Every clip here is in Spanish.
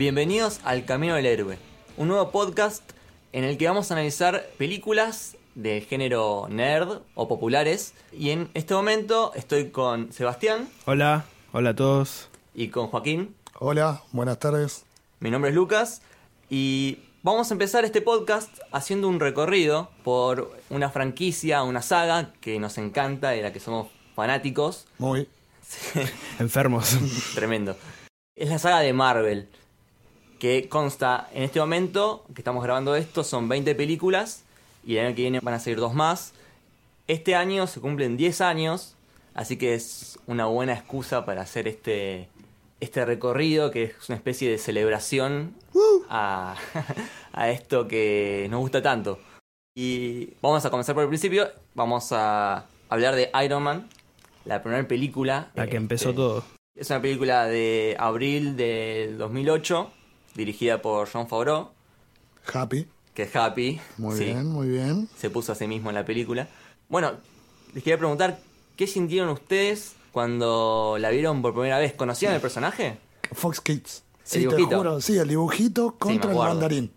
Bienvenidos al Camino del Héroe, un nuevo podcast en el que vamos a analizar películas de género nerd o populares. Y en este momento estoy con Sebastián Hola, hola a todos. y con Joaquín. Hola, buenas tardes. Mi nombre es Lucas y vamos a empezar este podcast haciendo un recorrido por una franquicia, una saga que nos encanta, de la que somos fanáticos. Muy. Enfermos. Tremendo. Es la saga de Marvel, que consta en este momento que estamos grabando esto, son 20 películas y el año que viene van a salir dos más. Este año se cumplen 10 años, así que es una buena excusa para hacer este, este recorrido, que es una especie de celebración a, a esto que nos gusta tanto. Y vamos a comenzar por el principio, vamos a hablar de Iron Man, la primera película. La que empezó este, todo. es una película de abril del 2008, dirigida por John Favreau, Happy. que es Happy. Muy sí, bien, muy bien. Se puso a sí mismo en la película. Bueno, les quería preguntar, ¿qué sintieron ustedes cuando la vieron por primera vez? ¿Conocían el personaje? Fox Kids. Sí, El te dibujito. juro, sí, el dibujito contra el mandarín.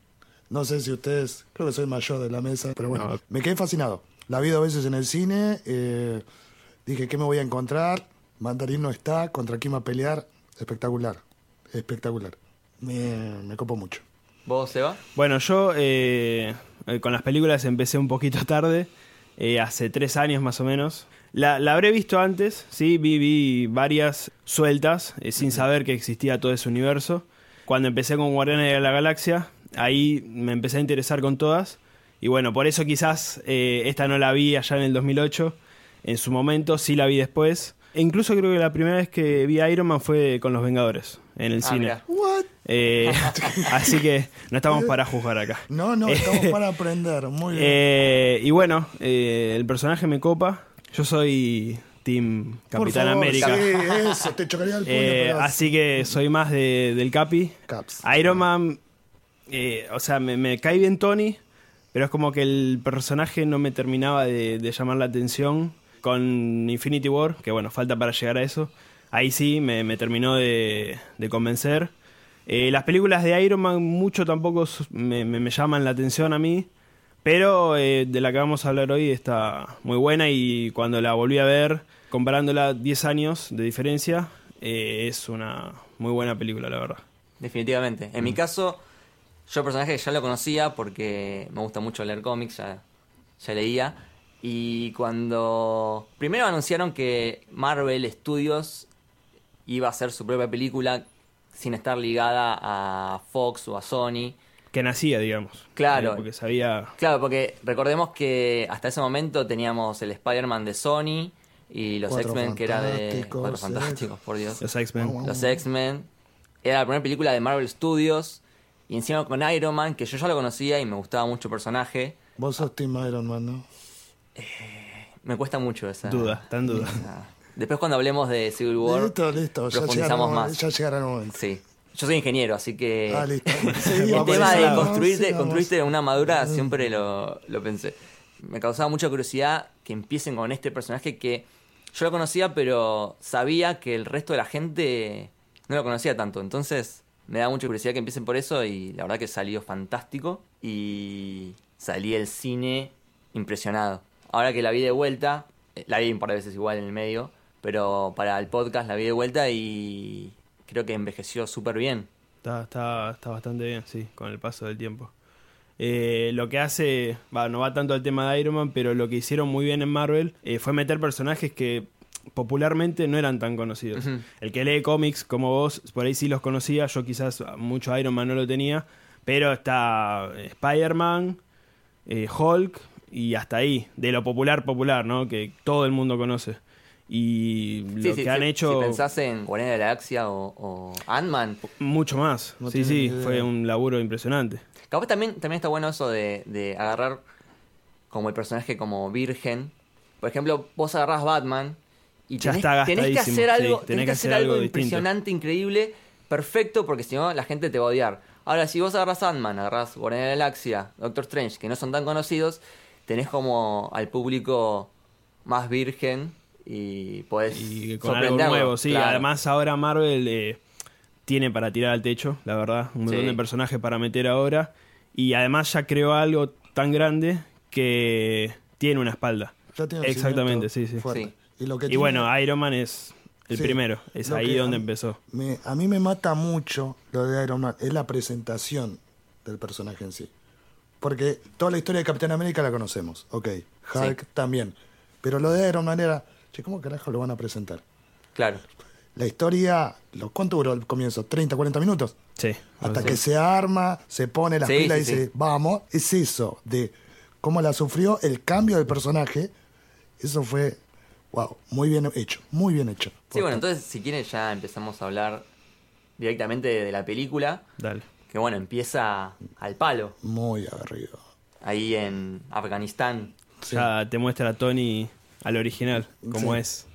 No sé si ustedes, creo que soy el mayor de la mesa, pero bueno, No. me quedé fascinado. La vi dos veces en el cine, eh, dije, ¿qué me voy a encontrar? Mandarín no está, contra quién va a pelear. Espectacular, espectacular. Me, me copó mucho. ¿Vos, Seba? Bueno, yo eh, eh, con las películas empecé un poquito tarde, eh, hace tres años más o menos. La, la habré visto antes, sí, vi, vi varias sueltas, eh, sin saber que existía todo ese universo. Cuando empecé con Guardianes de la Galaxia, ahí me empecé a interesar con todas. Y bueno, por eso quizás eh, esta no la vi allá en el 2008. En su momento sí la vi después. E incluso creo que la primera vez que vi a Iron Man fue con Los Vengadores, en el Ah, cine. mirá. ¿What? Eh, así que no estamos para juzgar acá. No, no, estamos para aprender. Muy bien. Eh, y bueno, eh, el personaje me copa. Yo soy Team Capitán favor, América. Sí, eso, te chocaría el puño. Eh, así que soy más de- del Capi. Caps. Iron Man, eh, o sea, me, me cae bien Tony, pero es como que el personaje no me terminaba de, de llamar la atención con Infinity War, que bueno, falta para llegar a eso. Ahí sí, me, me terminó de, de convencer. Eh, las películas de Iron Man mucho tampoco me, me- me llaman la atención a mí, pero eh, de la que vamos a hablar hoy está muy buena y cuando la volví a ver, comparándola 10 años de diferencia, eh, es una muy buena película, la verdad. Definitivamente. En Mm. mi caso, yo el personaje ya lo conocía porque me gusta mucho leer cómics, ya, ya leía. Y cuando primero anunciaron que Marvel Studios iba a hacer su propia película sin estar ligada a Fox o a Sony. que nacía, digamos. Claro. Eh, porque sabía. Claro, porque recordemos que hasta ese momento teníamos el Spider-Man de Sony y los X-Men que era de... Fantásticos, Cuatro. Fantásticos, por Dios. Los X-Men. Los X-Men. Era la primera película de Marvel Studios. Y encima con Iron Man, que yo ya lo conocía y me gustaba mucho el personaje. Vos sos Team Iron Man, ¿no? Me cuesta mucho esa. Duda, está en duda. esa- Después cuando hablemos de Civil War. Listo, listo. Ya profundizamos llegará, más. ya llegará el momento. Sí. Yo soy ingeniero, así que. Ah, listo. Sí, el tema de construirte, Sí, construirte una madura siempre lo, lo pensé. Me causaba mucha curiosidad que empiecen con este personaje que yo lo conocía, pero sabía que el resto de la gente no lo conocía tanto. Entonces me da mucha curiosidad que empiecen por eso y la verdad que salió fantástico y salí del cine impresionado. Ahora que la vi de vuelta, eh, la vi un par de veces igual en el medio, pero para el podcast la vi de vuelta y creo que envejeció súper bien. Está, está, está bastante bien, sí, con el paso del tiempo. Eh, lo que hace, va, no va tanto al tema de Iron Man, pero lo que hicieron muy bien en Marvel eh, fue meter personajes que popularmente no eran tan conocidos. El que lee cómics como vos, por ahí sí los conocía, yo quizás mucho Iron Man no lo tenía, pero está eh, Spider-Man, eh, Hulk y hasta ahí, de lo popular popular, ¿no? Que todo el mundo conoce. Y lo Sí, que sí, han si- hecho... Si pensás en Guardianes de la Galaxia o, o Ant-Man, Mucho más. No sí, sí, idea. fue un laburo impresionante. capaz también, también está bueno eso de, de agarrar como el personaje como virgen. Por ejemplo, vos agarrás Batman y Ya tenés, está tenés que hacer sí, algo, tenés tenés que hacer algo impresionante, increíble, perfecto, porque si no la gente te va a odiar. Ahora, si vos agarrás Ant-Man, agarrás Guardianes de la Galaxia, Doctor Strange, que no son tan conocidos, tenés como al público más virgen y podés Y con algo nuevo, sí. claro. Además, ahora Marvel eh, tiene para tirar al techo, la verdad. Un montón Sí. de personajes para meter ahora. Y además ya creó algo tan grande que tiene una espalda. Ya tiene Exactamente, sí, sí. Y, lo que Y tiene- bueno, Iron Man es el Sí, primero. Es lo ahí donde a- empezó. me- a mí me mata mucho lo de Iron Man, es la presentación del personaje en sí. Porque toda la historia de Capitán América la conocemos, ok. Hulk Sí. también. Pero lo de Iron Man era, che, ¿cómo carajo lo van a presentar? Claro. La historia, ¿lo, ¿cuánto duró el comienzo? ¿30, 40 minutos? Sí. Hasta Sí. que se arma, se pone las Sí, pilas y sí, dice, sí. vamos. Es eso, de cómo la sufrió, el cambio del personaje. Eso fue, wow, muy bien hecho, muy bien hecho. Sí, bueno, entonces si quieren ya empezamos a hablar directamente de la película, Dale. que bueno, empieza al palo, Muy agarrido. ahí en Afganistán. Sí. Ya te muestra a Tony al original, como Sí. es.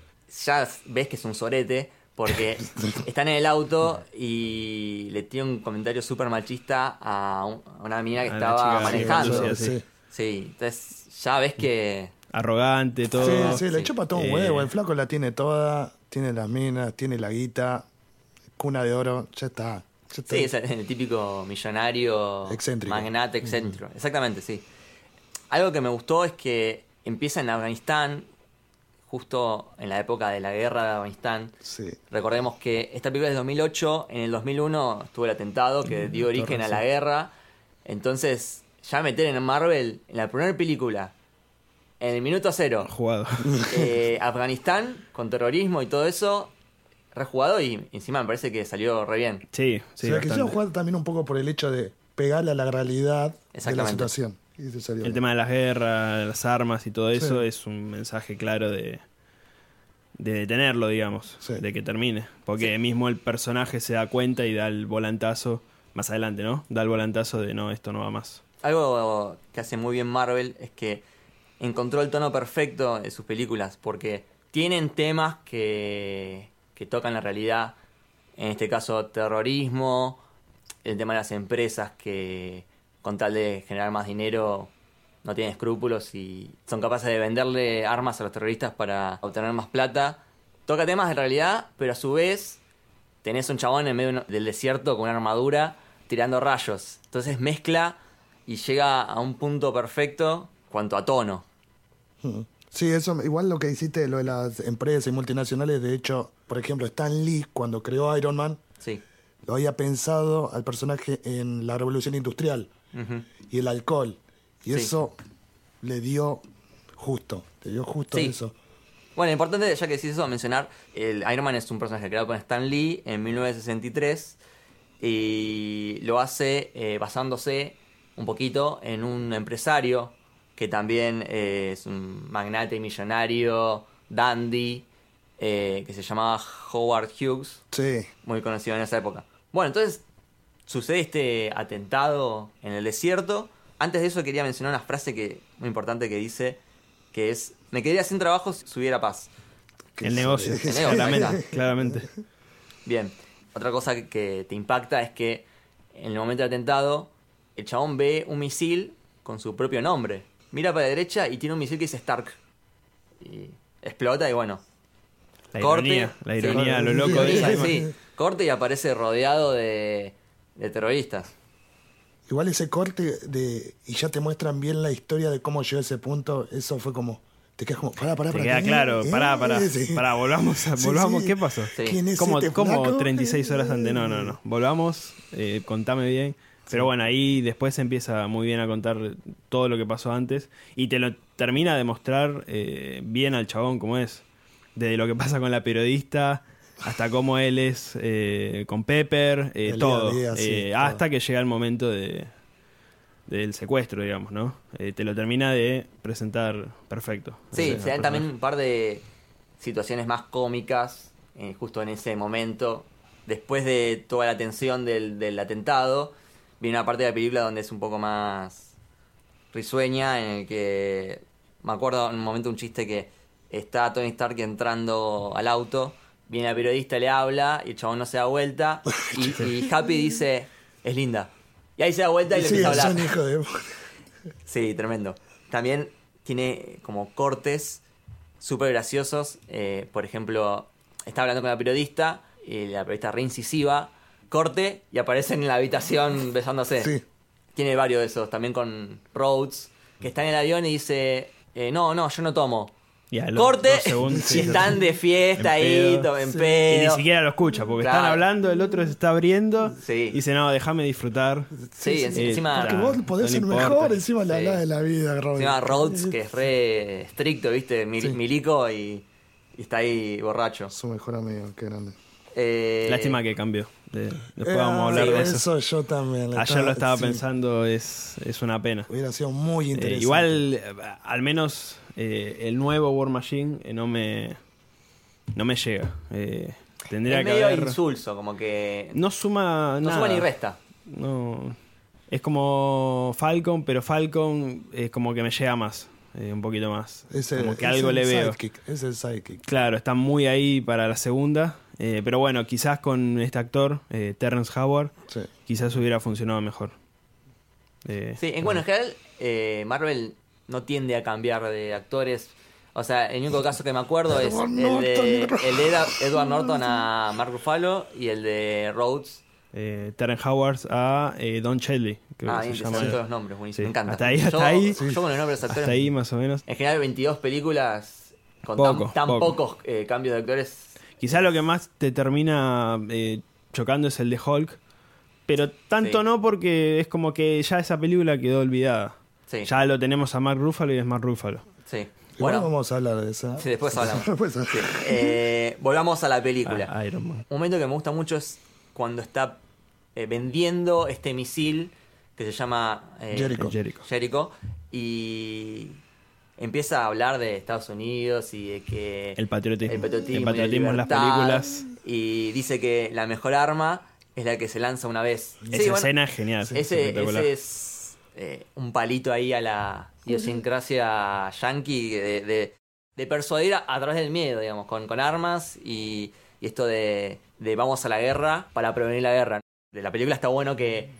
Ya ves que es un sorete, porque están en el auto y le tiene un comentario súper machista a, un- a una mina que A estaba chica manejando. sí, sí. Sí, entonces ya ves que... Arrogante, todo. Sí, sí, le sí. chupa todo un Eh, huevo. El flaco la tiene toda, tiene las minas, tiene la guita, cuna de oro, ya está. ya está. Sí, es el típico millonario, Excéntrico. magnate excéntrico. Exactamente, sí. Algo que me gustó es que empieza en Afganistán, justo en la época de la guerra de Afganistán. Sí. Recordemos que esta película es de 2008, en el 2001 estuvo el atentado que dio origen a la guerra. Entonces, ya meter en Marvel, en la primera película, en el minuto cero, Jugado. eh, Afganistán con terrorismo y todo eso, rejugado y encima me parece que salió re bien. Sí, sí. Se la quisieron bastante. jugar también un poco por el hecho de pegarle a la realidad de la situación. Y se salió El tema de las guerras, las armas y todo eso Sí. es un mensaje claro de, de detenerlo, digamos, Sí. de que termine. Porque mismo el personaje se da cuenta y da el volantazo, más adelante, ¿no? Da el volantazo de no, esto no va más. Algo que hace muy bien Marvel es que encontró el tono perfecto de sus películas, porque tienen temas que, que tocan la realidad, en este caso terrorismo, el tema de las empresas que con tal de generar más dinero no tienen escrúpulos y son capaces de venderle armas a los terroristas para obtener más plata. Toca temas de realidad, pero a su vez tenés un chabón en medio del desierto con una armadura tirando rayos. Entonces mezcla y llega a un punto perfecto cuanto a tono. Sí, eso, igual lo que hiciste, lo de las empresas y multinacionales, de hecho, por ejemplo, Stan Lee, cuando creó Iron Man, Sí. lo había pensado al personaje en la revolución industrial Y el alcohol. Y Sí. eso le dio justo, le dio justo Sí. eso. Bueno, importante, ya que decís eso, mencionar, el Iron Man es un personaje creado por Stan Lee en 1963 y lo hace eh, basándose un poquito en un empresario que también eh, es un magnate millonario, dandy, eh, que se llamaba Howard Hughes, Sí, muy conocido en esa época. Bueno, entonces sucede este atentado en el desierto. Antes de eso quería mencionar una frase que muy importante que dice que es me quedaría sin trabajo si hubiera paz. el negocio, El negocio, claramente, claramente. Bien, otra cosa que, te impacta es que en el momento del atentado el chabón ve un misil con su propio nombre. Mira para la derecha y tiene un misil que dice Stark. Y explota y bueno. La corte. ironía, la Sí. ironía, lo loco de sí. Corte y aparece rodeado de, de terroristas. Igual ese corte de y ya te muestran bien la historia de cómo llegó a ese punto, eso fue como te quedas como pará, pará, Te pará. queda ¿qué? claro, ¿Eh? pará, pará, Sí. pará, volvamos, a- volvamos, sí. ¿qué pasó? Sí. ¿Quién es ¿Cómo, este cómo flaco? 36 horas antes? No, no, no. Volvamos, eh, contame bien. Pero bueno, ahí después empieza muy bien a contar todo lo que pasó antes y te lo termina de mostrar eh, bien al chabón como es. Desde lo que pasa con la periodista hasta cómo él es eh, con Pepper, eh, todo. día, sí, Eh, todo. Hasta que llega el momento de del secuestro, digamos, ¿no? Eh, te lo termina de presentar perfecto. Sí, se dan personaje. también un par de situaciones más cómicas eh, justo en ese momento. Después de toda la tensión del, del atentado, viene una parte de la película donde es un poco más risueña, en el que me acuerdo en un momento un chiste que está Tony Stark entrando al auto, viene la periodista, le habla y el chabón no se da vuelta y, y Happy dice, es linda. Y ahí se da vuelta y le Sí, empieza a hablar. hijo de Sí, tremendo. También tiene como cortes súper graciosos. eh, por ejemplo, está hablando con la periodista, y la periodista re incisiva, corte y aparecen en la habitación besándose. Sí. Tiene varios de esos, también con Rhodes, que está en el avión y dice, eh, no, no, yo no tomo. Los Corte segundos, sí, y están de fiesta En ahí, pedo. en Y ni siquiera lo escucha, porque Claro. están hablando, el otro se está abriendo. Sí. Y dice, no, déjame disfrutar. Sí, en- encima, Porque vos podés no ser importa. mejor, encima Sí. hablás de la vida, Robin. encima Rhodes, que es re estricto, ¿viste? Mil- Sí. Milico y, y está ahí borracho. Su mejor amigo, qué grande. Eh, Lástima que cambió. De- después Eh, vamos a hablar sí, de eso. eso. yo también. le Ayer lo estaba sí. pensando, es, es una pena. Hubiera sido muy Eh, interesante. igual, eh, al menos eh, el nuevo War Machine eh, no me no me llega. Eh, tendría es que medio haber... insulso, como que No suma no nada. suma ni resta. No. Es como Falcon, pero Falcon es como que me llega más. eh, un poquito más. Es el- como que es algo el le veo. sidekick, es el sidekick. Claro, está muy ahí para la segunda. eh, pero bueno, quizás con este actor, eh, Terrence Howard, Sí. quizás hubiera funcionado mejor. Eh, Sí, en, bueno, en general, eh, Marvel no tiende a cambiar de actores. O sea, el único caso que me acuerdo es Edward el de, el Edward Norton a Mark Ruffalo y el de Rhodes. eh, Terrence Howard a eh, Don Cheadley, creo Ah, que se llama. los nombres, buenísimo, Sí, me encanta. hasta ahí, hasta yo, ahí. Yo con los nombres actores, Hasta ahí más o menos. en general 22 películas con Poco, tan, tan poco. pocos eh, cambios de actores. Quizás lo que más te termina eh, chocando es el de Hulk. Pero tanto Sí. no porque es como que ya esa película quedó olvidada. Sí, Ya lo tenemos a Mark Ruffalo y es Mark Ruffalo. sí. Igual Bueno, vamos a hablar de esa. sí, después hablamos. Después hablamos. Sí. Eh, volvamos a la película. A- Iron Man. Un momento que me gusta mucho es cuando está eh, vendiendo este misil que se llama eh, Jericho. Jericho. Jericho, y empieza a hablar de Estados Unidos y de que El patriotismo. el patriotismo, El en las películas. y dice que la mejor arma es la que se lanza una vez. Sí, Esa bueno, escena es genial. ese es eh, un palito ahí a la idiosincrasia yankee de, de, de persuadir a, a través del miedo, digamos, con, con armas y, y esto de, de vamos a la guerra para prevenir la guerra. De la película está bueno que,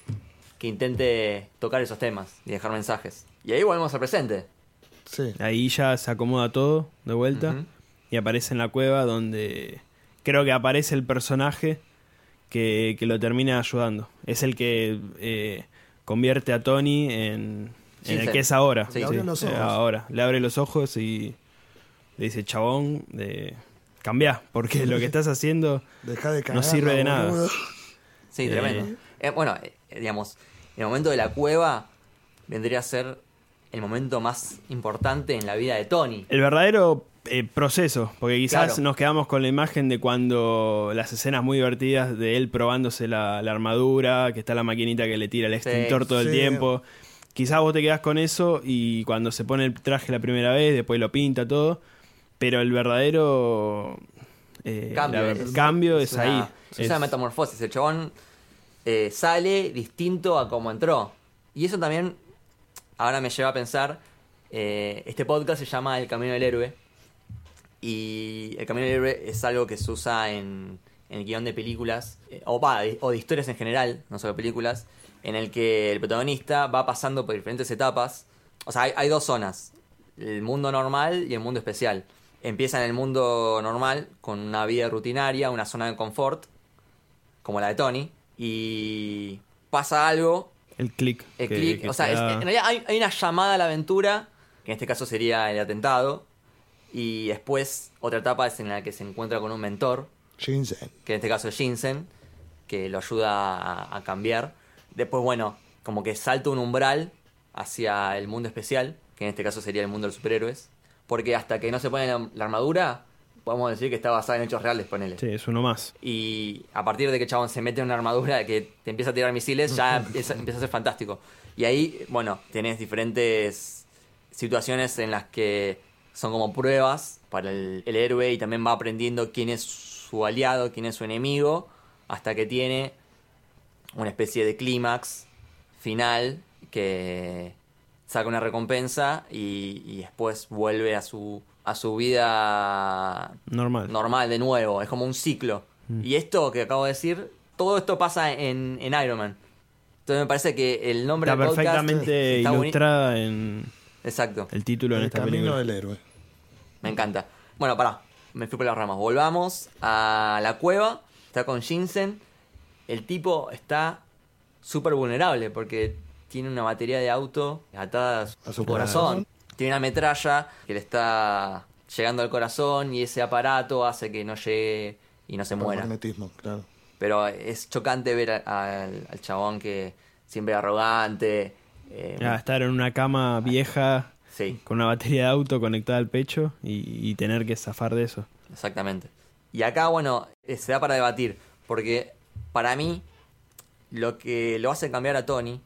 que intente tocar esos temas y dejar mensajes. Y ahí volvemos al presente. Sí. Ahí ya se acomoda todo de vuelta. Y aparece en la cueva donde creo que aparece el personaje que, que lo termina ayudando. Es el que eh, convierte a Tony en, en el que es ahora. Sí. Le abre los eh, ojos. ahora. Le abre los ojos y le dice, chabón, de cambia, porque lo que estás haciendo... Deja de cagar. No sirve de nada. Sí, Eh. tremendo. Eh, bueno, eh, digamos, el momento de la cueva vendría a ser el momento más importante en la vida de Tony. El verdadero eh, proceso, porque quizás Claro. nos quedamos con la imagen de cuando las escenas muy divertidas de él probándose la, la armadura, que está la maquinita que le tira el extintor todo el Sí. tiempo. Quizás vos te quedás con eso y cuando se pone el traje la primera vez, después lo pinta todo, pero el verdadero eh, Cambio, la- es- cambio es, una- ahí. Es, una metamorfosis. El chabón eh, sale distinto a como entró. Y eso también ahora me lleva a pensar. eh, este podcast se llama El Camino del Héroe. Y el Camino Héroe es algo que se usa en, en el guion de películas. eh, o, va, de- o de historias en general, no solo películas. En el que el protagonista va pasando por diferentes etapas. O sea, hay, hay dos zonas. El mundo normal y el mundo especial. Empieza en el mundo normal con una vida rutinaria, una zona de confort, como la de Tony, y pasa algo, El click. el clic, o sea, es- en realidad hay, hay una llamada a la aventura, que en este caso sería el atentado, y después otra etapa es en la que se encuentra con un mentor, Shinsen. que en este caso es Shinsen, que lo ayuda a, a cambiar. Después, bueno, como que salta un umbral hacia el mundo especial, que en este caso sería el mundo de los superhéroes, porque hasta que no se pone la, la armadura, podemos decir que está basada en hechos reales, ponele. Sí, es uno más. Y a partir de que Chabón se mete en una armadura que te empieza a tirar misiles, ya empieza, empieza a ser fantástico. Y ahí, bueno, tenés diferentes situaciones en las que son como pruebas para el, el héroe y también va aprendiendo quién es su aliado, quién es su enemigo, hasta que tiene una especie de clímax final que saca una recompensa y, y después vuelve a su, a su vida Normal. normal de nuevo, es como un ciclo. Mm. Y esto que acabo de decir, todo esto pasa en, en Iron Man. Entonces me parece que el nombre Está del podcast perfectamente está ilustrada en Exacto, el título en El esta camino película. del héroe. Me encanta. Bueno, pará, me fui por las ramas. Volvamos a la cueva, está con Shinsen el tipo está súper vulnerable porque tiene una batería de auto atada a su, corazón. Tiene una metralla que le está llegando al corazón y ese aparato hace que no llegue y no se Por muera. magnetismo, claro. Pero es chocante ver a- al, al chabón que siempre arrogante. eh, Ah, estar en una cama vieja Sí, con una batería de auto conectada al pecho y, y tener que zafar de eso. exactamente. Y acá, bueno, eh, se da para debatir. Porque para mí, lo que lo hace cambiar a Tony,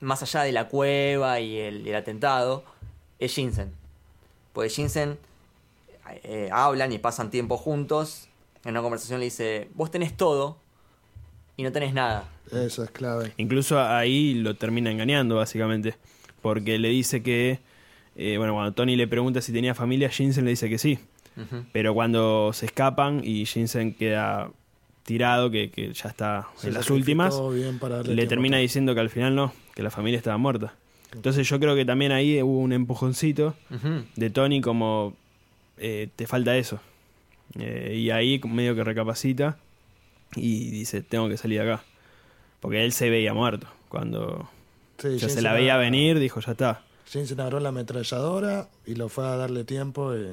más allá de la cueva y el, el atentado, es Jinsen. Porque Jinsen eh, hablan y pasan tiempo juntos. En una conversación le dice: Vos tenés todo y no tenés nada. Eso es clave. Incluso ahí lo termina engañando, básicamente. Porque le dice que, eh, bueno, cuando Tony le pregunta si tenía familia, Jinsen le dice que sí. Pero cuando se escapan y Jinsen queda tirado, que, que ya está Se en las últimas, le termina todo. diciendo que al final no, que la familia estaba muerta. Entonces yo creo que también ahí hubo un empujoncito de Tony como eh, te falta eso. Eh, y ahí medio que recapacita y dice, tengo que salir de acá. Porque él se veía muerto. Cuando Sí, ya se Jensen la veía venir, dijo, ya está. Jensen agarró la ametralladora y lo fue a darle tiempo. Y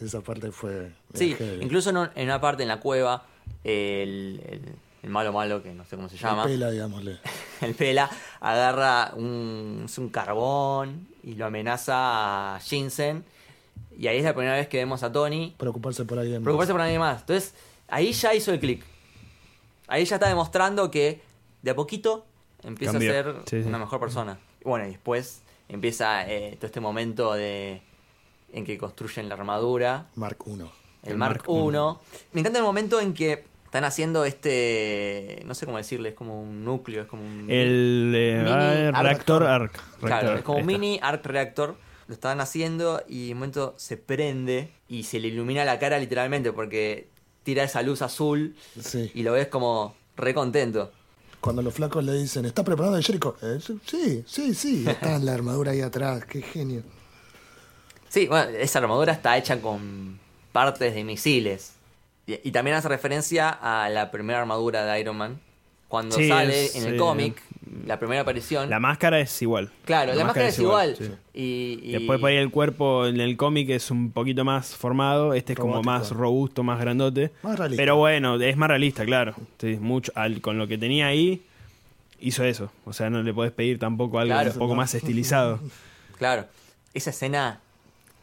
esa parte fue. Sí, heavy. incluso en, un- en una parte en la cueva, el, el- el malo malo, que no sé cómo se llama, El pela, digámosle. el pela, agarra un, es un carbón y lo amenaza a Jinsen. Y ahí es la primera vez que vemos a Tony Preocuparse por alguien. más. preocuparse por nadie más. Entonces, ahí ya hizo el clic. Ahí ya está demostrando que de a poquito empieza Cambió. a ser Sí, sí. una mejor persona. Bueno, y después empieza eh, todo este momento de en que construyen la armadura. Mark 1. El, El Mark Mark I. Me encanta el momento en que están haciendo este. No sé cómo decirle, es como un núcleo, es como un. El eh, Mini ah, arc reactor arc. Claro, reactor, es como un mini arc reactor. Lo estaban haciendo y en un momento se prende y se le ilumina la cara literalmente porque tira esa luz azul Sí. y lo ves como re contento. Cuando los flacos le dicen, ¿está preparado el Jericho? Eh, sí, sí, sí. Está la armadura ahí atrás. Qué genio. Sí, bueno, esa armadura está hecha con partes de misiles. Y también hace referencia a la primera armadura de Iron Man. Cuando Sí, sale es, en el eh, cómic, la primera aparición. La máscara es igual. claro, la, máscara es igual. sí. Y, y- Después por ahí el cuerpo en el cómic es un poquito más formado, este es como más robusto, más grandote. Más realista. Pero bueno, es más realista, claro. Sí, mucho, al- con lo que tenía ahí, hizo eso. O sea, no le podés pedir tampoco algo Claro. un poco más estilizado. Claro, esa escena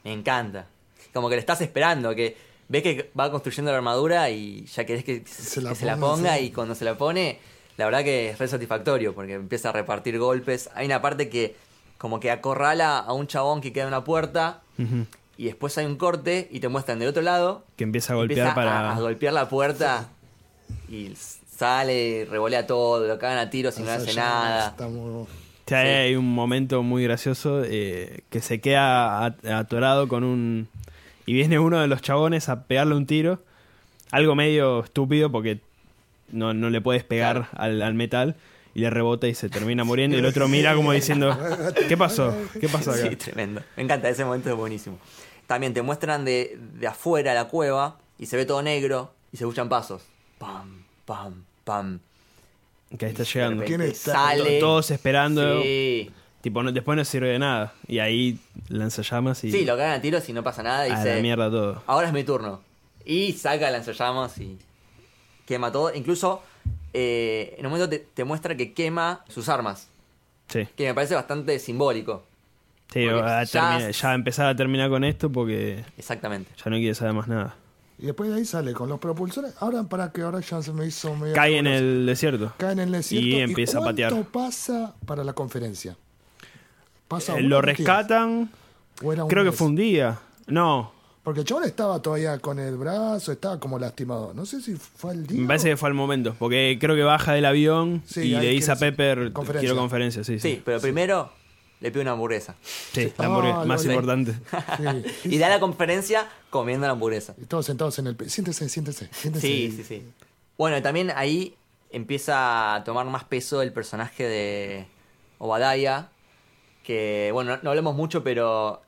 me encanta. Como que le estás esperando, que ves que va construyendo la armadura y ya querés que Se la que se la ponga, ponga sí. y cuando se la pone, la verdad que es re satisfactorio porque empieza a repartir golpes. Hay una parte que como que acorrala a un chabón que queda en una puerta y después hay un corte y te muestran del otro lado. Que empieza a golpear empieza para... a, a golpear la puerta y sale, revolea todo, lo cagan a tiros y no Esa hace ya nada. está muy- Sí, ahí hay un momento muy gracioso eh, que se queda at- atorado con un... Y viene uno de los chabones a pegarle un tiro. Algo medio estúpido porque no, no le puedes pegar al, al metal. Y le rebota y se termina muriendo. Y el otro mira como diciendo, ¿qué pasó? ¿Qué pasó acá? Sí, tremendo. Me encanta, ese momento es buenísimo. También te muestran de, de afuera la cueva y se ve todo negro y se escuchan pasos. Pam, pam, pam. Que ahí está llegando. ¿Quién está? Sale. Todos esperando. Sí. Tipo, no- después no sirve de nada. Y ahí lanza llamas y Sí, lo cagan a tiros y no pasa nada. Y a dice, la mierda todo. ahora es mi turno. Y saca lanzallamas y quema todo. Incluso eh, en un momento te, te muestra que quema sus armas. Sí, Que me parece bastante simbólico. sí ya- termina- ya empezar a terminar con esto porque Exactamente. ya no quiere saber más nada. Y después de ahí sale con los propulsores. Ahora, para que ahora ya se me hizo medio. Cae en el desierto. Cae en el desierto. Y empieza a patear. ¿Cuánto pasa para la conferencia? ¿Pasa Eh, lo rescatan. ¿O era un Creo que fue un día. No, Porque el chabón estaba todavía con el brazo, estaba como lastimado. No sé si fue el día. me parece que fue al momento. Porque creo que baja del avión Sí, y le dice a Pepper, conferencia. quiero conferencia. Sí, sí. Sí, pero primero le pide una hamburguesa. Sí, la hamburguesa, Ah, más lo- importante. Sí. Y da la conferencia comiendo la hamburguesa. Y todos sentados en el. Siéntese, siéntese, siéntese. Sí, sí, sí. Bueno, y también ahí empieza a tomar más peso el personaje de Obadiah. Que, bueno, no, no hablemos mucho, pero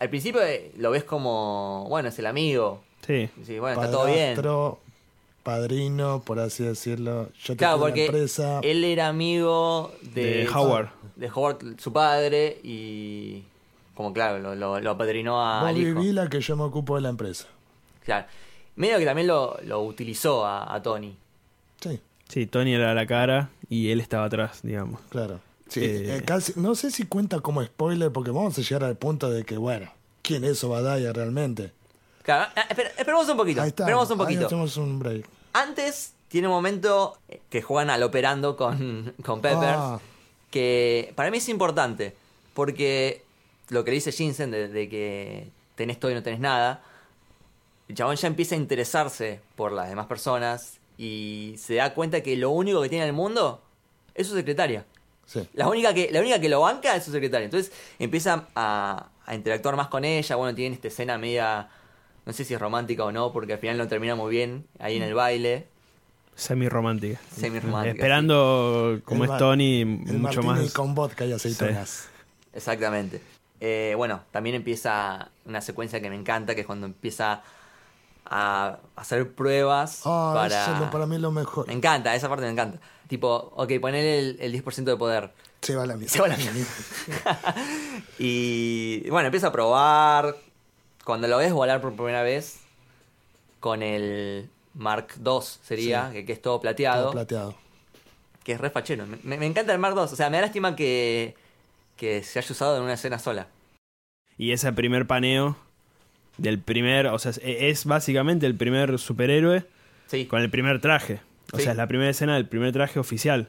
al principio eh, lo ves como, bueno, es el amigo. Sí. Sí, bueno, está todo bien. Padrastro, padrino, por así decirlo. Yo te Claro, porque empresa. él era amigo de, De Howard. de Howard, su padre, y como claro, lo, lo, lo apadrinó a- Vos viví la que yo me ocupo de la empresa. Claro. Medio que también lo, lo utilizó a, a Tony. Sí, Sí, Tony era la cara y él estaba atrás, digamos. claro. Sí, Eh. eh, casi, no sé si cuenta como spoiler, porque vamos a llegar al punto de que, bueno, ¿quién es Obadiah realmente? Claro, ah, espera- esperemos un poquito. Ahí está. Esperemos un ahí poquito. hacemos un break. Antes tiene un momento que juegan al operando con, con Pepper. Ah. Que para mí es importante. Porque lo que dice Jinsen de, de que tenés todo y no tenés nada. El chabón ya empieza a interesarse por las demás personas. Y se da cuenta que lo único que tiene en el mundo es su secretaria. Sí. La única que, la única que lo banca es su secretaria. Entonces empieza a, a interactuar más con ella. Bueno, tienen esta escena media. No sé si es romántica o no, porque al final no termina muy bien. Ahí en el baile. Semi-romántica. Semi-romántica, Esperando, como El es Tony, El mucho martini más. con vodka y aceitunas. Exactamente. Eh, bueno, también empieza una secuencia que me encanta, que es cuando empieza a hacer pruebas Ah, para... eso es lo- para mí es lo mejor. Me encanta, esa parte me encanta. Tipo, ok, ponele el, el 10% de poder. Se va la mierda. Se va la mierda. y bueno, empieza a probar. Cuando lo ves volar por primera vez con el Mark II sería, Sí. que, que es todo plateado. Todo plateado. que es re fachero. Me encanta el Mark II. O sea, me da lástima que, que se haya usado en una escena sola. Y ese primer paneo del primer, o sea, es, básicamente el primer superhéroe Sí. con el primer traje. O Sí. sea, es la primera escena del primer traje oficial.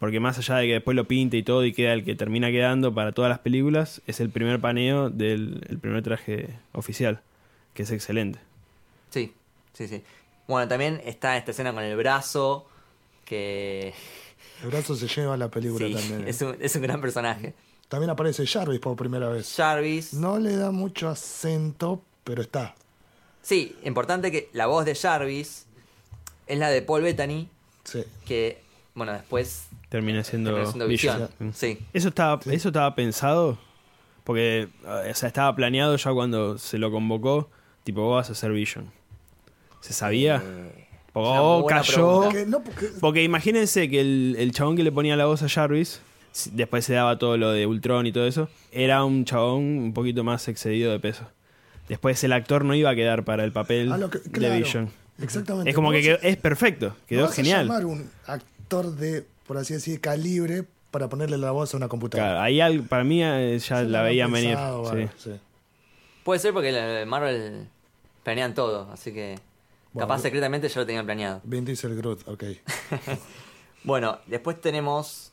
Porque más allá de que después lo pinte y todo y queda el que termina quedando para todas las películas, es el primer paneo del el primer traje oficial, que es excelente. Sí, sí, sí. Bueno, también está esta escena con el brazo, que El brazo se lleva a la película sí, también. ¿eh? es, un, es un gran personaje. También aparece Jarvis por primera vez. Jarvis. No le da mucho acento, pero está. Sí, importante que la voz de Jarvis es la de Paul Bettany, Sí. que, bueno, después Termina siendo. Visión. Sí. Eso estaba, Sí. eso estaba pensado, porque o sea, estaba planeado ya cuando se lo convocó, tipo, vos vas a ser Vision. ¿Se sabía? Eh, oh, cayó. Porque no, porque- Porque imagínense que el, el chabón que le ponía la voz a Jarvis, después se daba todo lo de Ultron y todo eso, era un chabón un poquito más excedido de peso. Después el actor no iba a quedar para el papel a lo que- de Vision. Exactamente. Es como que quedó- es perfecto, quedó vas a genial. llamar un actor de, por así decir, calibre para ponerle la voz a una computadora. Claro, ahí al- para mí eh, ya la veían venir. sí. sí. Puede ser porque la- Marvel planean todo, así que Bueno, capaz secretamente ya lo tenían planeado. Vin Diesel Groot, ok. Bueno, después tenemos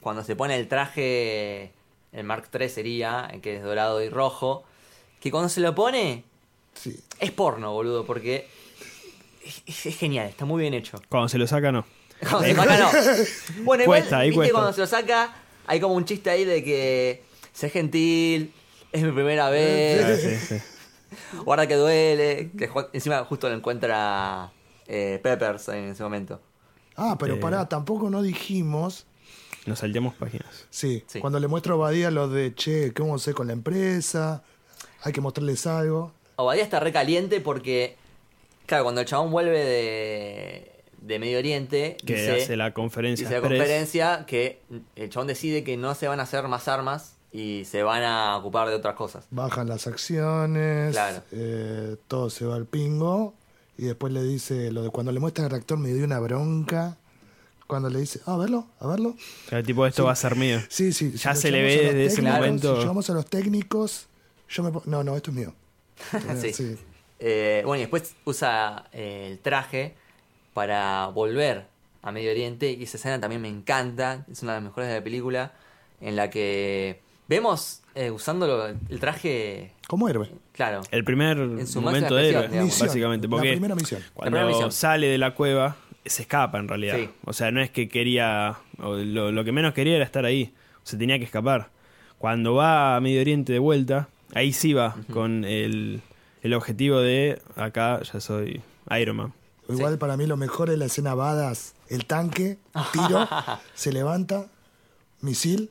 cuando se pone el traje, el Mark III sería, que es dorado y rojo, que cuando se lo pone Sí. es porno, boludo, porque es, es genial, está muy bien hecho. Cuando se lo saca, no. Cuando se saca, no. Bueno, igual, Cuesta, ahí viste, cuesta. cuando se lo saca, hay como un chiste ahí de que sé gentil, es mi primera vez, sí, sí. guarda que duele, que encima justo lo encuentra eh, Peppers en ese momento. Ah, pero Eh. pará, tampoco no dijimos. Nos salteamos páginas. Sí, Sí. cuando le muestro a Badía lo de, che, ¿qué vamos a hacer con la empresa? Hay que mostrarles algo. Obadiah está recaliente porque, claro, cuando el chabón vuelve de, de Medio Oriente, Que dice, hace la conferencia. dice la conferencia que el chabón decide que no se van a hacer más armas y se van a ocupar de otras cosas. Bajan las acciones, Claro. eh, todo se va al pingo. Y después le dice, lo de cuando le muestra al reactor me dio una bronca. Cuando le dice, "Ah, a verlo, a verlo. Claro, tipo, esto va a ser mío. Sí, sí. Ya se le ve desde ese momento. Si llevamos a los técnicos, yo me... No, no, esto es mío. Sí. Sí. Eh, bueno, y después usa eh, el traje para volver a Medio Oriente y esa escena también me encanta, es una de las mejores de la película, en la que vemos eh, usándolo el traje, Como héroe. claro, El primer su momento de héroe, digamos. Básicamente. la Porque primera misión. cuando primera misión. sale de la cueva, se escapa en realidad. Sí. O sea, no es que quería. o lo, lo que menos quería era estar ahí. Se tenía que escapar. Cuando va a Medio Oriente de vuelta, ahí sí va con el, el objetivo de. Acá ya soy Iron Man. Igual para mí lo mejor es la escena Badass. El tanque, tiro, se levanta, misil,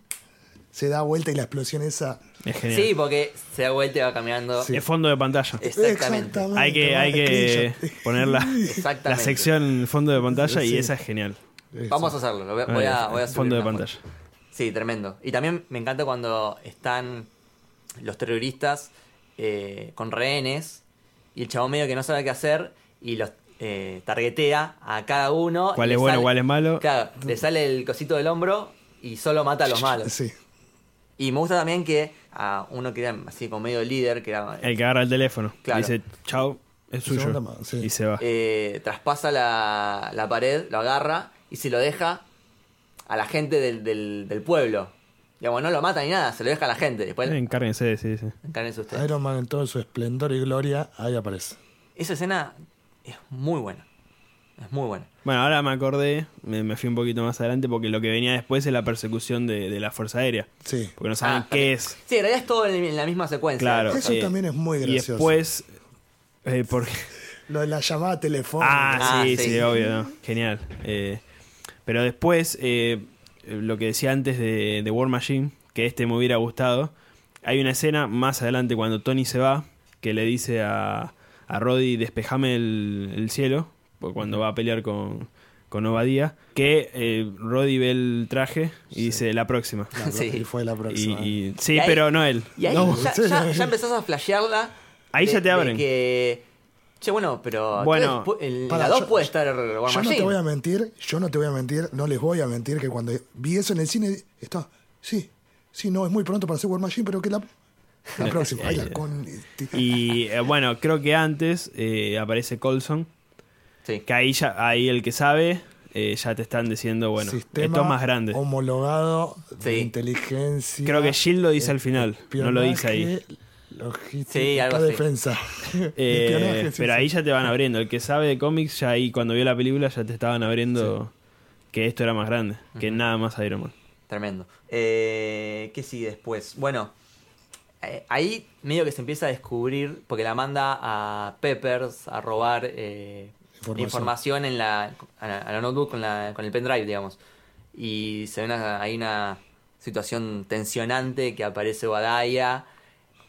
se da vuelta y la explosión esa Es genial. Sí, porque se da vuelta y va caminando. Sí. Es fondo de pantalla. Exactamente. Hay que, hay que poner la, la sección fondo de pantalla y Sí. esa es genial. Vamos a hacerlo. lo voy, a- voy a, voy a subir fondo de foto. pantalla. Sí, tremendo. Y también me encanta cuando están los terroristas eh, con rehenes y el chabón medio que no sabe qué hacer y los eh, targetea a cada uno. ¿Cuál es bueno, sale- cuál es malo? Claro, le sale el cosito del hombro y solo mata a los malos. Sí. Y me gusta también que a uno que era así como medio líder, que era El que agarra el teléfono. Claro. Dice, chao, es suyo. sí. Y se va. eh, traspasa la, la pared, lo agarra y se lo deja a la gente del, del, del pueblo. Digamos, no lo mata ni nada, se lo deja a la gente. Después Eh, Encárguense, sí, sí. encárguense ustedes. Iron Man en todo su esplendor y gloria, ahí aparece. Esa escena es muy buena. Es muy buena. Bueno, ahora me acordé, me, me fui un poquito más adelante porque lo que venía después es la persecución de, de la Fuerza Aérea. Sí. Porque no saben Ah, qué es. Sí, en realidad es todo en, en la misma secuencia. Claro. Eso eh, también es muy Y gracioso. después, eh, porque... Lo de la llamada telefónica. Ah, Ah, sí, sí. sí, obvio, ¿no? Genial. Eh, pero después, eh, lo que decía antes de, de War Machine, que este me hubiera gustado, hay una escena más adelante cuando Tony se va, que le dice a, a Roddy, despejame el, el cielo, cuando va a pelear con, con Obadiah, que eh, Roddy ve el traje y dice, la próxima. La- Sí. Y fue la próxima. y- sí, Y ahí- pero no él. Y ahí No, ya, sí. ya- ya empezás a flashearla. Ahí de- ya te de abren. que, che, bueno, pero. Bueno, en la 2 yo- puede estar War Yo no Machine. te voy a mentir, yo no te voy a mentir, no les voy a mentir que cuando vi eso en el cine, está, sí, sí, no, es muy pronto para hacer War Machine, pero que la, la próxima, ay, la con... Y eh, bueno, creo que antes eh, aparece Colson. Sí. Que ahí ya, ahí el que sabe, eh, ya te están diciendo, bueno, Sistema esto es más grande. homologado de Sí. inteligencia. Creo que Shield lo dice al final, no lo dice ahí. Logística, Sí, algo así. defensa. Eh, pero sí. ahí ya te van abriendo. El que sabe de cómics, ya ahí cuando vio la película, ya te estaban abriendo que esto era más grande, que nada más Iron Man. Tremendo. Eh, ¿Qué sigue después? Bueno, eh, ahí medio que se empieza a descubrir, porque la manda a Peppers a robar eh, Información. información. en la, a la, a la notebook con, la, con el pendrive, digamos. Y se ve una, hay una situación tensionante que aparece Badaya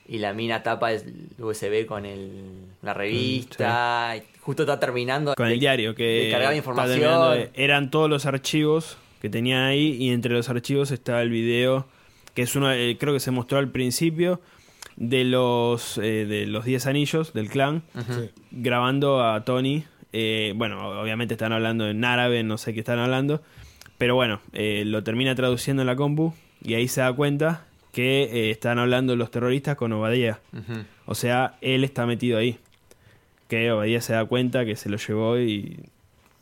y la mina tapa el USB con el, la revista. y justo está terminando. Con el de- diario, que terminando información. de- eran todos los archivos que tenían ahí y entre los archivos estaba el video, que es uno, eh, creo que se mostró al principio, de los, eh, de los 10 anillos del clan. Sí. grabando a Tony. eh, bueno, obviamente están hablando en árabe, no sé qué están hablando. Pero bueno, eh, lo termina traduciendo en la compu y ahí se da cuenta que eh, están hablando los terroristas con Obadiah. Ujú. O sea, él está metido ahí. Que Obadiah se da cuenta que se lo llevó y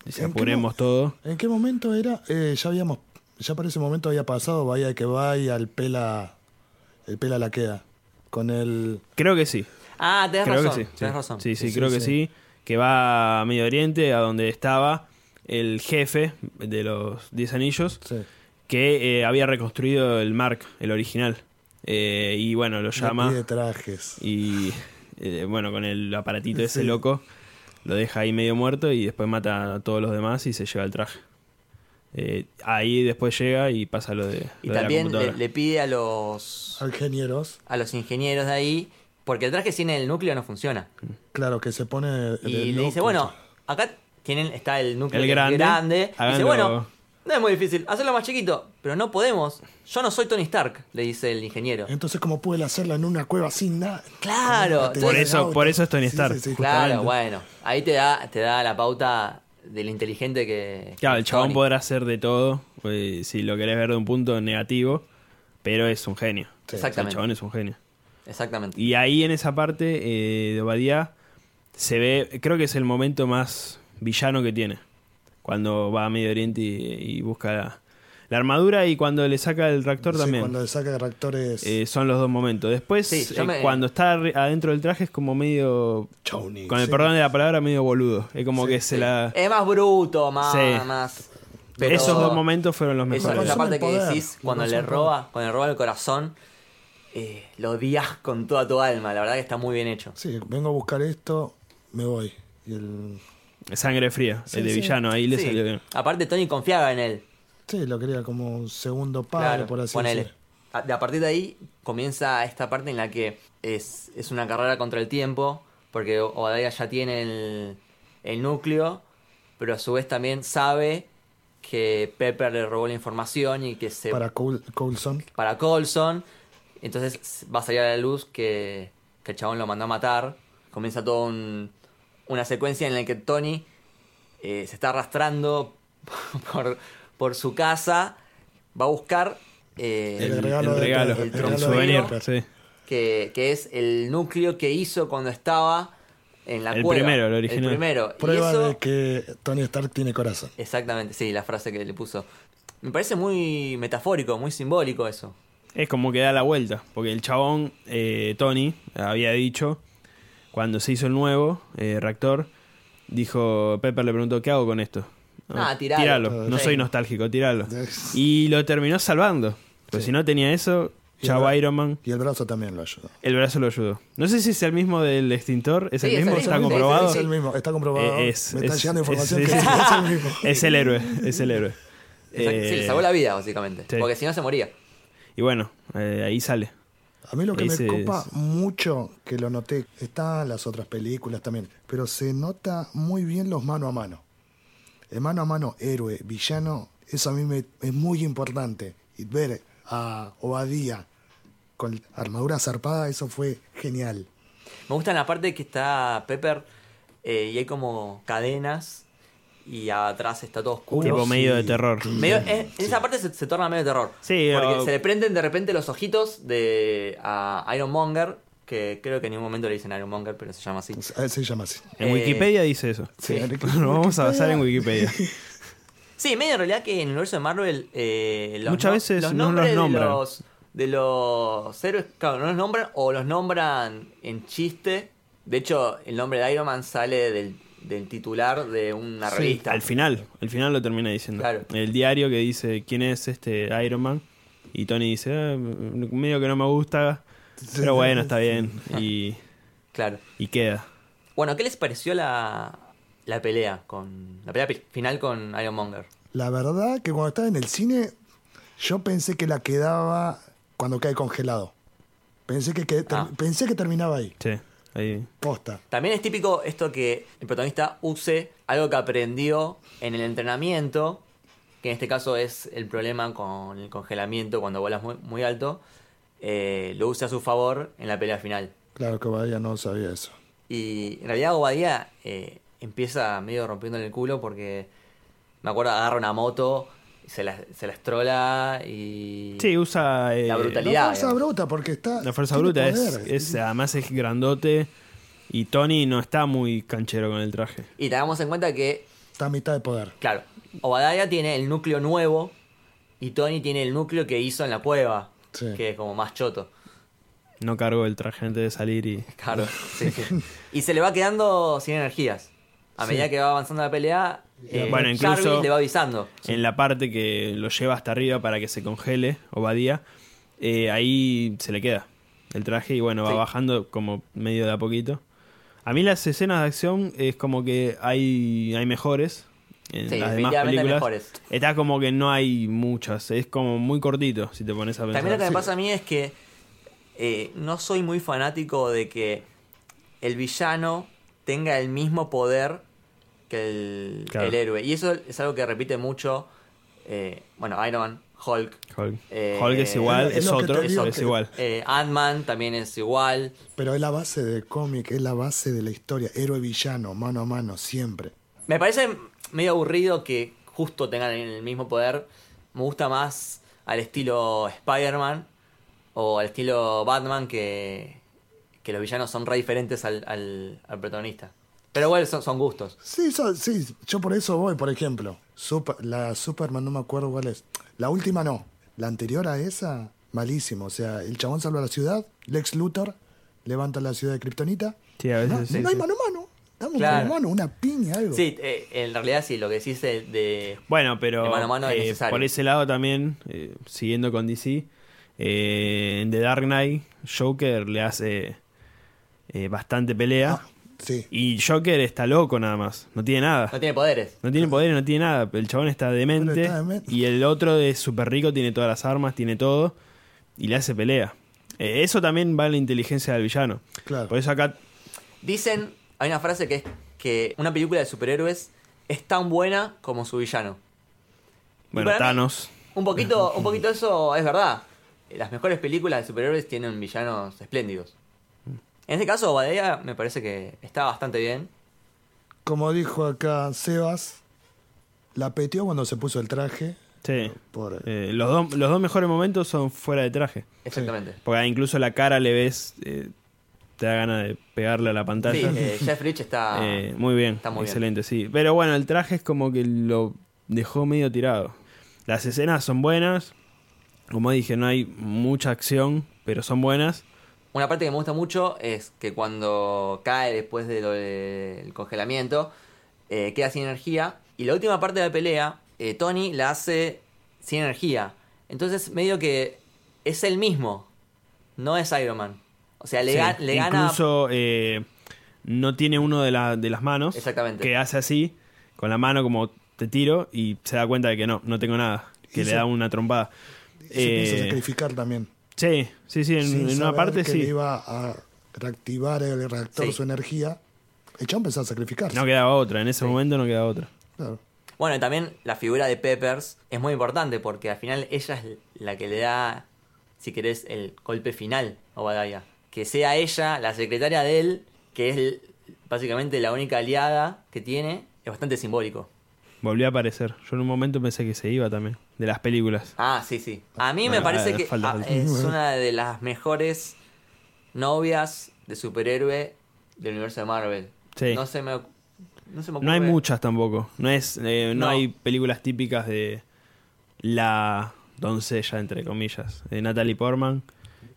dice, ¿En qué apuremos mo- todo. ¿En qué momento era? Eh, ya habíamos, ya para ese momento había pasado, vaya que vaya, el pela, el pela la queda. Con el... Creo que sí. Ah, tenés Creo razón. que sí. tenés sí. razón. Sí, sí, Sí, creo sí, que sí. sí. Que va a Medio Oriente, a donde estaba el jefe de los 10 anillos. Sí. que eh, había reconstruido el Mark, el original. Eh, y bueno, lo Le llama pide trajes. y eh, bueno, con el aparatito ese loco, lo deja ahí medio muerto y después mata a todos los demás y se lleva el traje. Eh, ahí después llega y pasa lo de, Y lo de la también le, pide a los Ingenieros, a los ingenieros de ahí, porque el traje sin el núcleo no funciona. claro, que se pone... Y le dice, bueno, acá tienen, está el núcleo El grande, grande. Y dice, bueno, no es muy difícil, hacerlo más chiquito, pero no podemos. Yo no soy Tony Stark, le dice el ingeniero. Entonces, ¿cómo puede hacerla en una cueva sin nada? Claro, Por eso- por eso es Tony Stark, Sí, sí, sí. Claro, bueno, ahí te da, te da la pauta del inteligente que... Claro, el chabón Tony. podrá hacer de todo, pues, si lo querés ver de un punto negativo, pero es un genio. Sí. El Exactamente. chabón es un genio. Exactamente. Y ahí en esa parte eh, de Obadiah se ve, creo que es el momento más villano que tiene. Cuando va a Medio Oriente y, y busca la, la armadura y cuando le saca el reactor Sí, también. Cuando le saca reactores... Eh, son los dos momentos. Después, Sí, eh, me- cuando está adentro del traje es como medio, Chauny, con el sí. perdón de la palabra, medio boludo. Es como Sí, que se la... Es más bruto, más... Sí. más pero- Esos dos momentos fueron los Esa, mejores. esa Razón parte el que decís, la cuando le el roba, cuando le roba el corazón, eh, lo odias con toda tu alma. La verdad que está muy bien hecho. Sí, vengo a buscar esto, me voy. Y el... Sangre fría, Sí, el de sí. villano, ahí le Sí. salió bien. Aparte, Tony confiaba en él. Sí, lo quería como un segundo padre, Claro, por así ponele. decirlo. a, de a partir de ahí comienza esta parte en la que es, es una carrera contra el tiempo, porque Obadiah ya tiene el, el núcleo, pero a su vez también sabe que Pepper le robó la información y que se Para Col- Coulson. para Colson. Entonces va a salir a la luz que, que el chabón lo mandó a matar. Comienza toda un- una secuencia en la que Tony eh, se está arrastrando por, por su casa. Va a buscar eh, El El, regalo el regalo, el el, regalo souvenir, sí. que, que es el núcleo que hizo cuando estaba en la El cueva. primero, el original. primero. Y Prueba eso- de que Tony Stark tiene corazón. Exactamente, sí, la frase que le puso. Me parece muy metafórico, muy simbólico eso. Es como que da la vuelta, porque el chabón, eh, Tony, había dicho, cuando se hizo el nuevo eh, reactor, dijo, Pepper le preguntó, ¿qué hago con esto? Ah, tiralo. no Sí. soy nostálgico, tiralo. Y lo terminó salvando. Pues Sí. si no tenía eso, el- Iron Man, Y el brazo también lo ayudó. el brazo lo ayudó. No sé si es el mismo del extintor, ¿es Sí, el es el mismo? mismo, ¿Está sí, comprobado? Es el mismo, está comprobado. Eh, es- Me está es- llegando información es- que es- el mismo. Es el héroe, es el héroe. Exacto, sí, Eh, le salvó la vida, básicamente. sí. Porque si no se moría. Y bueno, eh, ahí sale. A mí lo que Ese me copa es- mucho, que lo noté, están las otras películas también, pero se nota muy bien los mano a mano. El mano a mano, héroe, villano, eso a mí me, es muy importante. Y ver a Obadía con armadura zarpada, eso fue genial. Me gusta en la parte que está Pepper eh, y hay como cadenas y atrás está todo oscuro. Tipo sí. medio de terror. Medio- eh, en esa parte se, se torna medio terror. Sí, porque o- se le prenden de repente los ojitos de a Iron Monger, que creo que en ningún momento le dicen Iron Monger, pero se llama así. Eh, Se llama así. En Eh, Wikipedia dice eso. Sí. Bueno, vamos a basar en Wikipedia. Sí, medio en realidad que en el universo de Marvel eh, los Muchas no- veces los no nombres los nombran. De los, de los héroes, claro, no los nombran o los nombran en chiste. De hecho, el nombre de Iron Man sale del, del titular de una Sí, revista. Al final, al final lo termina diciendo. Claro. El diario que dice quién es este Iron Man. Y Tony dice, "Ah, medio que no me gusta, pero bueno, está bien. Y, Claro. y queda. Bueno, ¿qué les pareció la, la pelea con la pelea final con Iron Monger? La verdad que cuando estaba en el cine, yo pensé que la quedaba cuando cae congelado. Pensé que, que- Ah. pensé que terminaba ahí. Sí, ahí. Posta. También es típico esto que el protagonista use algo que aprendió en el entrenamiento, que en este caso es el problema con el congelamiento cuando vuelas muy, muy alto, eh, lo use a su favor en la pelea final. Claro que Obadía no sabía eso. Y en realidad Obadiah eh, empieza medio rompiendo el culo porque me acuerdo agarra una moto, se la, se la estrola y... Sí, usa. eh, La La brutalidad. fuerza digamos. bruta, porque está. La fuerza bruta es. Además es grandote. Y Tony no está muy canchero con el traje. Y tengamos en cuenta que Está a mitad de poder. Claro, Obadiah tiene el núcleo nuevo y Tony tiene el núcleo que hizo en la cueva, Sí. que es como más choto. No cargó el traje antes de salir y. Claro, sí, sí. Y se le va quedando sin energías. A medida que va avanzando la pelea, eh, Bueno, incluso- Jarvis le va avisando. En la parte que lo lleva hasta arriba para que se congele, Obadía, eh, ahí se le queda el traje y bueno, va Sí. bajando como medio de a poquito. A mí las escenas de acción es como que hay, hay mejores. En Sí, las demás definitivamente hay películas mejores. está como que no hay muchas, es como muy cortito si te pones a pensar. También lo que me pasa a mí es que eh, no soy muy fanático de que el villano tenga el mismo poder que el, Claro. el héroe. Y eso es algo que repite mucho, eh, bueno, Iron Man, Hulk, Hulk. Eh, Hulk es igual, es otro, es que- igual. eh, Ant-Man también es igual. Pero es la base del cómic, es la base de la historia. Héroe villano, mano a mano, siempre. Me parece medio aburrido que justo tengan el mismo poder. Me gusta más al estilo Spider-Man o al estilo Batman que, que los villanos son re diferentes al, al, al protagonista. Pero igual son, son gustos. Sí, so- sí, yo por eso voy, por ejemplo. Super- la Superman, no me acuerdo cuál es. La última no. La anterior a esa, malísimo. O sea, el chabón salva la ciudad, Lex Luthor levanta la ciudad de Kryptonita. Sí, a No, veces no sí, hay sí. mano a mano. Damos Claro. mano a mano, una piña, algo. Sí, eh, en realidad sí, lo que decís de... de- Bueno, pero De mano a mano es eh, necesario. por ese lado también, eh, siguiendo con DC, eh, en The Dark Knight, Joker le hace eh, bastante pelea. Ah, sí. Y Joker está loco nada más, no tiene nada. no tiene poderes. No tiene poder, no tiene nada. El chabón está demente. Pero está demente. Y el otro es súper rico, tiene todas las armas, tiene todo. y le hace pelea. Eh, eso también va en la inteligencia del villano. Claro. Por eso acá Dicen, hay una frase que es que una película de superhéroes es tan buena como su villano. Bueno, mí- Thanos. Un poquito, un poquito eso es verdad. Las mejores películas de superhéroes tienen villanos espléndidos. En este caso, Obadiah me parece que está bastante bien. Como dijo acá Sebas, la peteó cuando se puso el traje. Sí. Por, Eh, los, dos- los dos mejores momentos son fuera de traje. Exactamente. Porque incluso la cara le ves, eh, te da ganas de pegarle a la Sí, pantalla. eh, Jeff Rich está... Eh, muy bien, está muy bien. excelente, sí. Pero bueno, el traje es como que lo dejó medio tirado. Las escenas son buenas. Como dije, no hay mucha acción, pero son buenas. Una parte que me gusta mucho es que cuando cae después de lo del congelamiento, eh, queda sin energía. Y la última parte de la pelea, eh, Tony la hace sin energía. Entonces, medio que es el mismo. No es Iron Man. O sea, le, Sí, ga- le gana. Incluso eh, no tiene uno de, la- de las manos. Exactamente. Que hace así, con la mano como te tiro y se da cuenta de que no, no tengo nada. Que Y le se- da una trompada. y se Eh, sacrificar también. Sí, sí, sí, en, Sin en una saber parte que sí. le iba a reactivar el reactor Sí. su energía. El chabón empezó a sacrificarse. No quedaba otra, en ese momento no quedaba otra. Claro. Bueno, y también la figura de Peppers es muy importante porque al final ella es la que le da, si querés, el golpe final a Obadiah. Que sea ella, la secretaria de él, que es el- básicamente la única aliada que tiene, es bastante simbólico. Volvió a aparecer. Yo en un momento pensé que se iba también. De las películas. Ah, sí, sí. A mí me Ah, parece que falta, ah, falta. es una de las mejores novias de superhéroe del universo de Marvel. Sí. No se me, no se me No hay ocurre- muchas tampoco. No es, eh, no, No. hay películas típicas de la doncella, entre comillas. De Natalie Portman.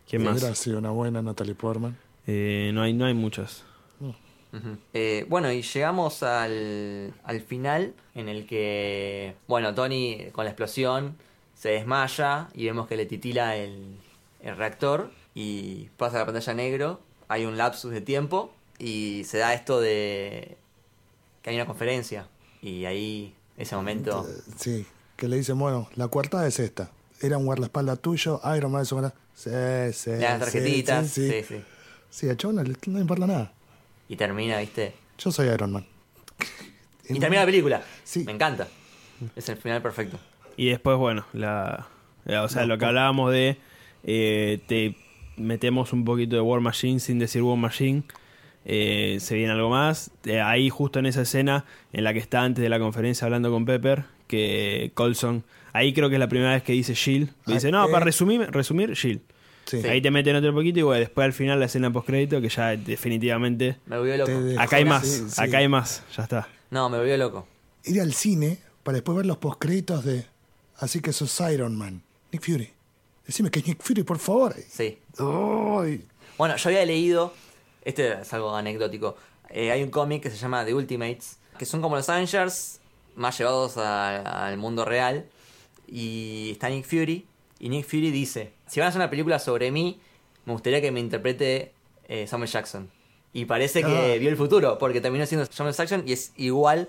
¿Quién más? Hubiera sido una buena Natalie Portman. Eh, no hay, no hay muchas. Eh, bueno, y llegamos al, al final en el que, bueno, Tony con la explosión se desmaya y vemos que le titila el, el reactor y pasa la pantalla negro, hay un lapsus de tiempo y se da esto de que hay una conferencia y ahí, ese momento... Eh, Sí, que le dicen, bueno, la cuarta es esta. Era un guardaespaldas tuyo, Iron Man, eso, Sí, sí. Le dan sí, tarjetitas, Sí, sí, sí. sí. Sí, a chabón no le, no le importa nada. Y termina, ¿viste? Yo soy Iron Man. Y termina la película. Sí. Me encanta. Es el final perfecto. Y después, bueno, la, la- o sea, No, lo que hablábamos de eh, te metemos un poquito de War Machine sin decir War Machine. eh, se viene algo más. Eh, ahí, justo en esa escena en la que está antes de la conferencia hablando con Pepper, que Colson. Ahí creo que es la primera vez que dice Shield. Ah, Dice, no, eh. para resumir, resumir Shield. Sí. Ahí te meten otro poquito y bueno, después al final la escena post crédito que ya definitivamente Me volvió loco. Acá hay más, Sí, sí. acá hay más, ya está. No, me volvió loco. Ir al cine para después ver los postcréditos de Así que sos Iron Man. Nick Fury. Decime que es Nick Fury, por favor. Sí. Ay. Bueno, yo había leído, este es algo anecdótico, eh, hay un cómic que se llama The Ultimates, que son como los Avengers más llevados a- al mundo real, y está Nick Fury, y Nick Fury dice, si van a hacer una película sobre mí, me gustaría que me interprete eh, Samuel Jackson. Y parece que Ah. vio el futuro, porque terminó siendo Samuel Jackson y es igual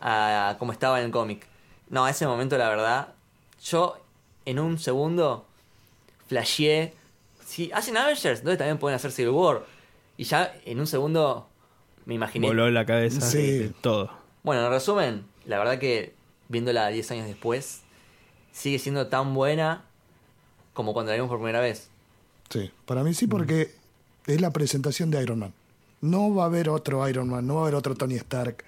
a como estaba en el cómic. No, a ese momento la verdad, yo en un segundo flasheé. Si hacen Avengers, entonces también pueden hacer Civil War. Y ya en un segundo me imaginé. Voló la cabeza Sí. de todo. Bueno, en resumen, la verdad que viéndola 10 años después, sigue siendo tan buena como cuando la vimos por primera vez. Sí, para mí sí, porque es la presentación de Iron Man. No va a haber otro Iron Man, no va a haber otro Tony Stark.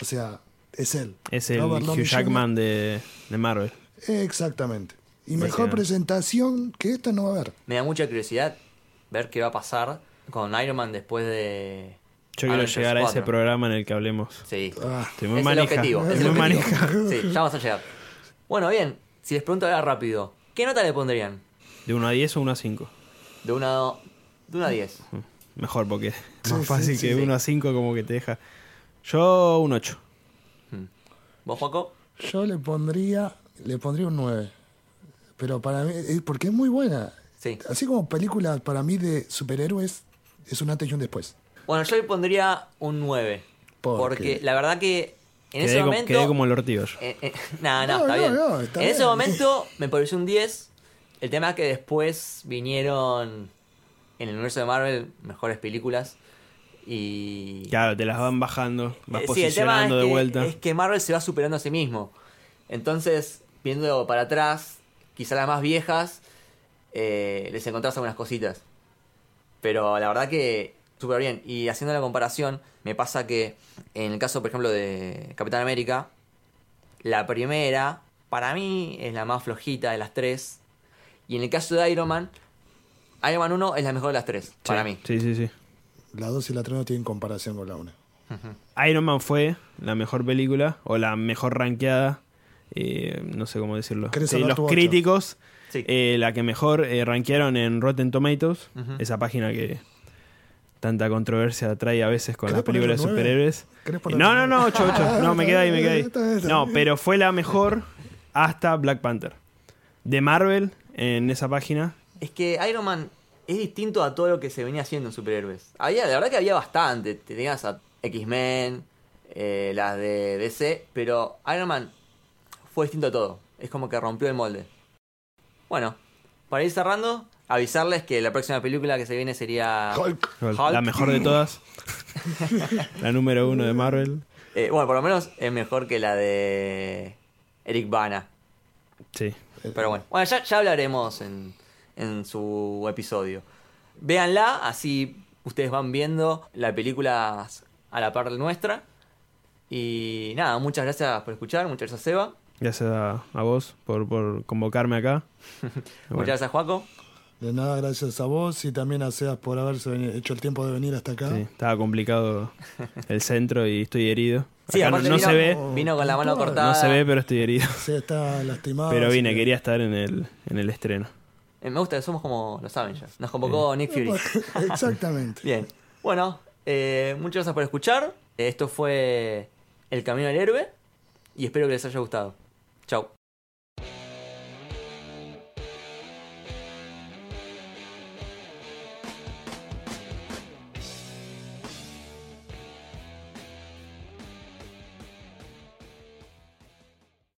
O sea, es él. Es el Robert Hugh. Jackman de, de Marvel. Exactamente. Y mejor presentación que esta no va a haber. Me da mucha curiosidad ver qué va a pasar con Iron Man después de. Yo quiero Avengers llegar a ese 4. programa en el que hablemos. Sí. Ah, Estoy muy es manija. el objetivo. Es muy objetivo. manija. Sí, ya vamos a llegar. Bueno, bien. Si les pregunto ahora rápido, ¿qué nota le pondrían? ¿De 1 a 10 o 1 a 5? De una, de una a 10. Mejor porque es más fácil sí, que sí. 1 a 5 como que te deja. Yo un 8. ¿Vos, Joaco? yo le pondría, le pondría un 9. Pero para mí, eh, porque es muy buena. Sí. Así como película para mí de superhéroes, es un antes y un después. Bueno, yo le pondría un 9. ¿Por porque qué? la verdad que en ese Quedé, como, momento. quedé como el ortigo yo. Eh, eh, nah, nah, No, está no, bien. no, está en ese bien. momento me pareció un 10. El tema es que después vinieron en el universo de Marvel mejores películas. Y. Claro, te las van bajando, vas Eh, sí, posicionando de que, vuelta. es que Marvel se va superando a sí mismo. Entonces, viendo para atrás, quizá las más viejas, eh, les encontrás algunas cositas. Pero la verdad que súper bien. Y haciendo la comparación, me pasa que en el caso, por ejemplo, de Capitán América, la primera, para mí, es la más flojita de las tres. Y en el caso de Iron Man, Iron Man 1 es la mejor de las tres, para mí. Sí, sí, sí. La 2 y la 3 no tienen comparación con la 1. Iron Man fue la mejor película o la mejor rankeada, eh, no sé cómo decirlo. ¿Querés Sí, los críticos, Sí. eh, la que mejor eh, rankearon en Rotten Tomatoes, esa página que tanta controversia trae a veces con ¿Querés las películas de superhéroes. ¿Querés Eh, ponerle No, no, no, 8, 8. Ah, No, me quedé ahí, me quedé ahí. No, pero fue la mejor hasta Black Panther. De Marvel, en esa página, Es que Iron Man es distinto a todo lo que se venía haciendo en superhéroes. Había, la verdad que había bastante. Tenías a X-Men, eh, las de DC, pero Iron Man fue distinto a todo. Es como que rompió el molde. Bueno, para ir cerrando, avisarles que la próxima película que se viene sería... Hulk. Hulk. la mejor de todas. la número uno de Marvel. Eh, bueno, por lo menos es mejor que la de Eric Bana. Sí. Pero bueno, bueno ya, ya hablaremos en, en su episodio. Véanla, así ustedes van viendo la película a la par de nuestra. Y nada, muchas gracias por escuchar, muchas gracias Seba, Gracias a, a vos por, por convocarme acá. Bueno, muchas gracias Juaco. De nada, gracias a vos y también a Seas por haberse hecho el tiempo de venir hasta acá. sí, estaba complicado el centro y estoy herido. Sí, Acá no, no vino, se ve, vino con la mano No cortada. no se ve, pero estoy herido. Se está lastimado. Pero vine, que- quería estar en el, en el estreno. Eh, me gusta que somos como los Avengers. Nos convocó Nick Fury. Exactamente. Bien, bueno, eh, muchas gracias por escuchar. Esto fue El Camino del Héroe y espero que les haya gustado. Chau.